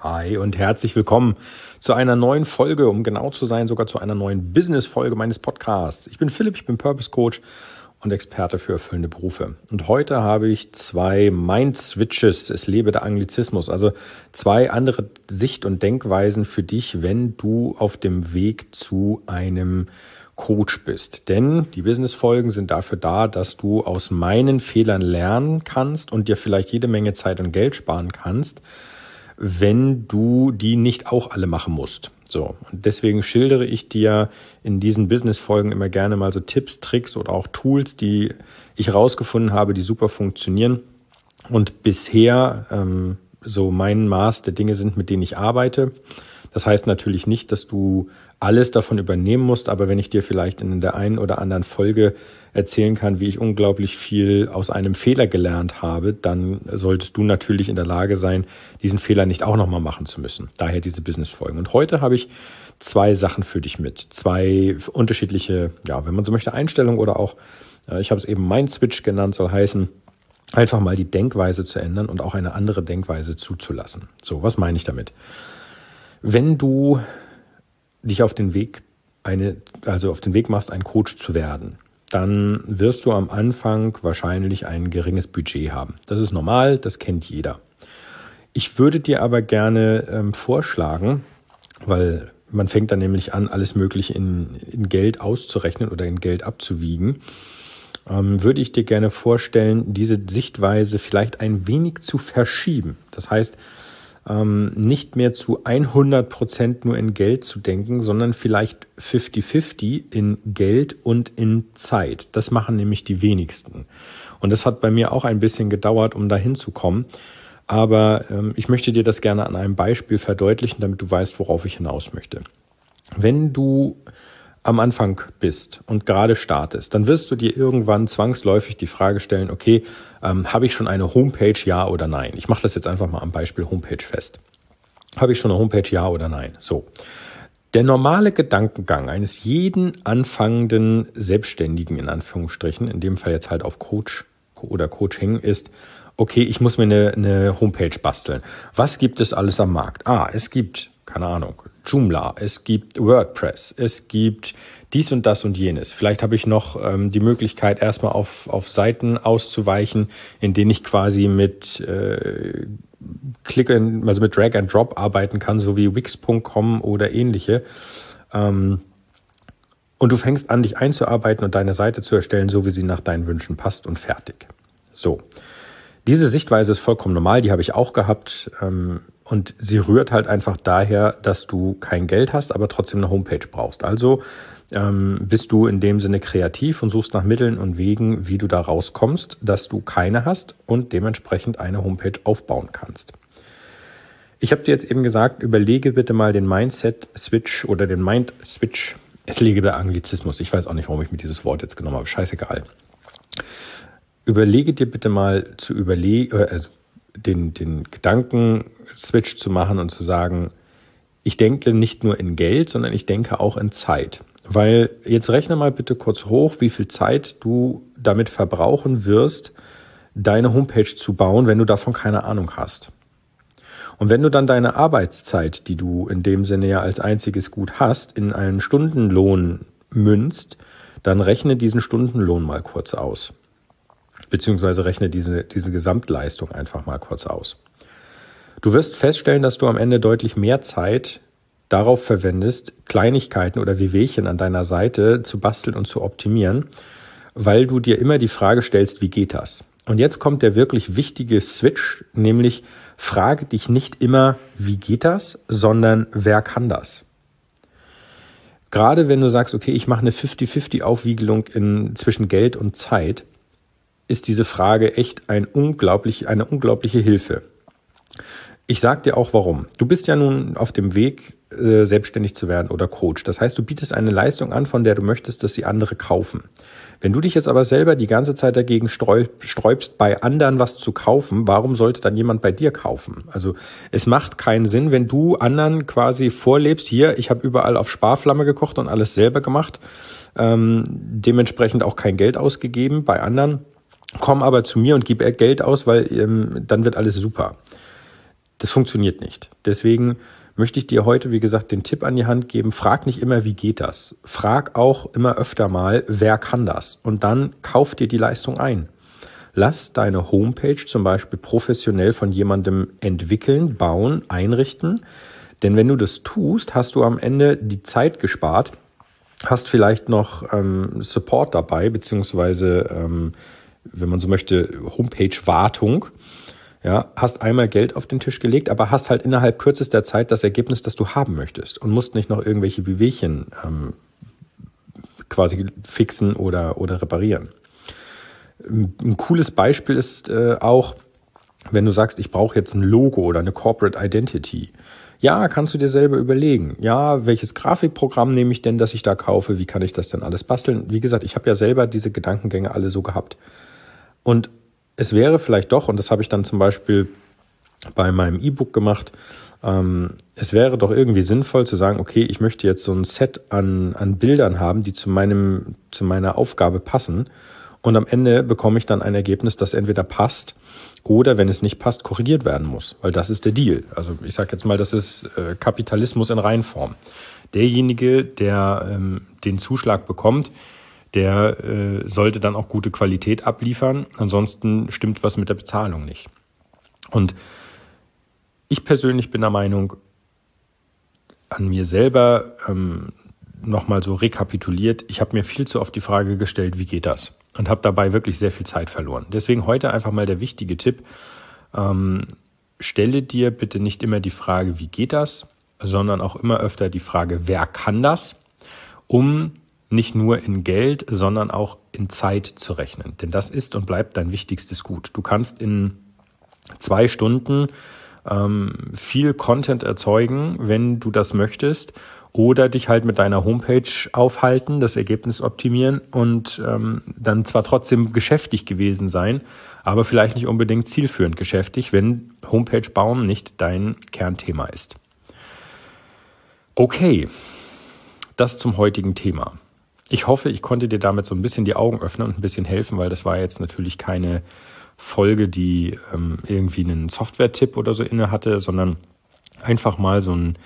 Hi und herzlich willkommen zu einer neuen Folge, um genau zu sein, sogar zu einer neuen Business-Folge meines Podcasts. Ich bin Philipp, ich bin Purpose Coach und Experte für erfüllende Berufe. Und heute habe ich zwei Mind-Switches, es lebe der Anglizismus, also zwei andere Sicht- und Denkweisen für dich, wenn du auf dem Weg zu einem Coach bist. Denn die Business-Folgen sind dafür da, dass du aus meinen Fehlern lernen kannst und dir vielleicht jede Menge Zeit und Geld sparen kannst wenn du die nicht auch alle machen musst. So. Und deswegen schildere ich dir in diesen Business-Folgen immer gerne mal so Tipps, Tricks oder auch Tools, die ich rausgefunden habe, die super funktionieren und bisher ähm, so mein Maß der Dinge sind, mit denen ich arbeite. Das heißt natürlich nicht, dass du alles davon übernehmen musst, aber wenn ich dir vielleicht in der einen oder anderen Folge erzählen kann, wie ich unglaublich viel aus einem Fehler gelernt habe, dann solltest du natürlich in der Lage sein, diesen Fehler nicht auch nochmal machen zu müssen. Daher diese Business-Folgen. Und heute habe ich zwei Sachen für dich mit. Zwei unterschiedliche, ja, wenn man so möchte, Einstellungen oder auch, äh, ich habe es eben Mind Switch genannt, soll heißen, einfach mal die Denkweise zu ändern und auch eine andere Denkweise zuzulassen. So, was meine ich damit? Wenn du dich auf den Weg eine, also auf den Weg machst, ein Coach zu werden, dann wirst du am Anfang wahrscheinlich ein geringes Budget haben. Das ist normal, das kennt jeder. Ich würde dir aber gerne ähm, vorschlagen, weil man fängt dann nämlich an, alles Mögliche in, in Geld auszurechnen oder in Geld abzuwiegen, ähm, würde ich dir gerne vorstellen, diese Sichtweise vielleicht ein wenig zu verschieben. Das heißt, ähm, nicht mehr zu 100 Prozent nur in Geld zu denken, sondern vielleicht 50-50 in Geld und in Zeit. Das machen nämlich die wenigsten. Und das hat bei mir auch ein bisschen gedauert, um dahin zu kommen. Aber ähm, ich möchte dir das gerne an einem Beispiel verdeutlichen, damit du weißt, worauf ich hinaus möchte. Wenn du am Anfang bist und gerade startest, dann wirst du dir irgendwann zwangsläufig die Frage stellen, okay, ähm, habe ich schon eine Homepage, ja oder nein? Ich mache das jetzt einfach mal am Beispiel Homepage fest. Habe ich schon eine Homepage, ja oder nein? So. Der normale Gedankengang eines jeden anfangenden Selbstständigen in Anführungsstrichen, in dem Fall jetzt halt auf Coach oder Coaching ist, okay, ich muss mir eine, eine Homepage basteln. Was gibt es alles am Markt? Ah, es gibt keine Ahnung, Joomla, es gibt WordPress, es gibt dies und das und jenes. Vielleicht habe ich noch ähm, die Möglichkeit, erstmal auf, auf Seiten auszuweichen, in denen ich quasi mit äh, Click and, also mit Drag and Drop arbeiten kann, so wie Wix.com oder ähnliche. Ähm, und du fängst an, dich einzuarbeiten und deine Seite zu erstellen, so wie sie nach deinen Wünschen passt und fertig. So. Diese Sichtweise ist vollkommen normal, die habe ich auch gehabt. Ähm, und sie rührt halt einfach daher, dass du kein Geld hast, aber trotzdem eine Homepage brauchst. Also ähm, bist du in dem Sinne kreativ und suchst nach Mitteln und Wegen, wie du da rauskommst, dass du keine hast und dementsprechend eine Homepage aufbauen kannst. Ich habe dir jetzt eben gesagt, überlege bitte mal den Mindset-Switch oder den Mind-Switch. Es liege der Anglizismus. Ich weiß auch nicht, warum ich mir dieses Wort jetzt genommen habe. Scheißegal. Überlege dir bitte mal zu überlegen, äh, also den, den Gedanken-Switch zu machen und zu sagen, ich denke nicht nur in Geld, sondern ich denke auch in Zeit. Weil jetzt rechne mal bitte kurz hoch, wie viel Zeit du damit verbrauchen wirst, deine Homepage zu bauen, wenn du davon keine Ahnung hast. Und wenn du dann deine Arbeitszeit, die du in dem Sinne ja als einziges Gut hast, in einen Stundenlohn münzt, dann rechne diesen Stundenlohn mal kurz aus beziehungsweise rechne diese, diese Gesamtleistung einfach mal kurz aus. Du wirst feststellen, dass du am Ende deutlich mehr Zeit darauf verwendest, Kleinigkeiten oder Wehwehchen an deiner Seite zu basteln und zu optimieren, weil du dir immer die Frage stellst, wie geht das? Und jetzt kommt der wirklich wichtige Switch, nämlich frage dich nicht immer, wie geht das, sondern wer kann das? Gerade wenn du sagst, okay, ich mache eine 50-50 Aufwiegelung in, zwischen Geld und Zeit, ist diese Frage echt ein unglaublich, eine unglaubliche Hilfe. Ich sag dir auch warum. Du bist ja nun auf dem Weg, äh, selbstständig zu werden oder Coach. Das heißt, du bietest eine Leistung an, von der du möchtest, dass sie andere kaufen. Wenn du dich jetzt aber selber die ganze Zeit dagegen sträubst, bei anderen was zu kaufen, warum sollte dann jemand bei dir kaufen? Also es macht keinen Sinn, wenn du anderen quasi vorlebst, hier, ich habe überall auf Sparflamme gekocht und alles selber gemacht, ähm, dementsprechend auch kein Geld ausgegeben bei anderen komm aber zu mir und gib Geld aus, weil ähm, dann wird alles super. Das funktioniert nicht. Deswegen möchte ich dir heute, wie gesagt, den Tipp an die Hand geben. Frag nicht immer, wie geht das? Frag auch immer öfter mal, wer kann das? Und dann kauf dir die Leistung ein. Lass deine Homepage zum Beispiel professionell von jemandem entwickeln, bauen, einrichten. Denn wenn du das tust, hast du am Ende die Zeit gespart, hast vielleicht noch ähm, Support dabei, beziehungsweise, ähm, wenn man so möchte, Homepage-Wartung. Ja, hast einmal Geld auf den Tisch gelegt, aber hast halt innerhalb kürzester Zeit das Ergebnis, das du haben möchtest und musst nicht noch irgendwelche Wehwehchen ähm, quasi fixen oder, oder reparieren. Ein cooles Beispiel ist äh, auch, wenn du sagst, ich brauche jetzt ein Logo oder eine Corporate Identity. Ja, kannst du dir selber überlegen. Ja, welches Grafikprogramm nehme ich denn, dass ich da kaufe? Wie kann ich das denn alles basteln? Wie gesagt, ich habe ja selber diese Gedankengänge alle so gehabt. Und es wäre vielleicht doch, und das habe ich dann zum Beispiel bei meinem E-Book gemacht, ähm, es wäre doch irgendwie sinnvoll zu sagen, okay, ich möchte jetzt so ein Set an, an Bildern haben, die zu meinem, zu meiner Aufgabe passen. Und am Ende bekomme ich dann ein Ergebnis, das entweder passt oder wenn es nicht passt, korrigiert werden muss, weil das ist der Deal. Also ich sage jetzt mal, das ist äh, Kapitalismus in Reinform. Derjenige, der ähm, den Zuschlag bekommt, der äh, sollte dann auch gute Qualität abliefern. Ansonsten stimmt was mit der Bezahlung nicht. Und ich persönlich bin der Meinung, an mir selber ähm, nochmal so rekapituliert, ich habe mir viel zu oft die Frage gestellt, wie geht das? und habe dabei wirklich sehr viel Zeit verloren. Deswegen heute einfach mal der wichtige Tipp. Ähm, stelle dir bitte nicht immer die Frage, wie geht das, sondern auch immer öfter die Frage, wer kann das, um nicht nur in Geld, sondern auch in Zeit zu rechnen. Denn das ist und bleibt dein wichtigstes Gut. Du kannst in zwei Stunden ähm, viel Content erzeugen, wenn du das möchtest oder dich halt mit deiner Homepage aufhalten, das Ergebnis optimieren und ähm, dann zwar trotzdem geschäftig gewesen sein, aber vielleicht nicht unbedingt zielführend geschäftig, wenn Homepage bauen nicht dein Kernthema ist. Okay, das zum heutigen Thema. Ich hoffe, ich konnte dir damit so ein bisschen die Augen öffnen und ein bisschen helfen, weil das war jetzt natürlich keine Folge, die ähm, irgendwie einen Software-Tipp oder so inne hatte, sondern einfach mal so ein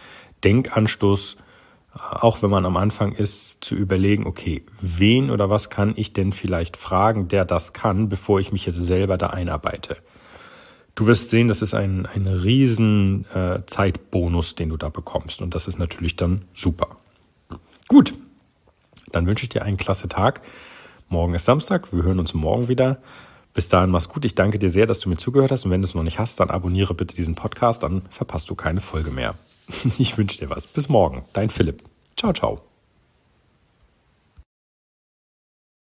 Denkanstoß, auch wenn man am Anfang ist, zu überlegen, okay, wen oder was kann ich denn vielleicht fragen, der das kann, bevor ich mich jetzt selber da einarbeite. Du wirst sehen, das ist ein, ein riesen äh, Zeitbonus, den du da bekommst. Und das ist natürlich dann super. Gut, dann wünsche ich dir einen klasse Tag. Morgen ist Samstag, wir hören uns morgen wieder. Bis dahin mach's gut. Ich danke dir sehr, dass du mir zugehört hast. Und wenn du es noch nicht hast, dann abonniere bitte diesen Podcast, dann verpasst du keine Folge mehr. Ich wünsche dir was. Bis morgen. Dein Philipp. Ciao, ciao.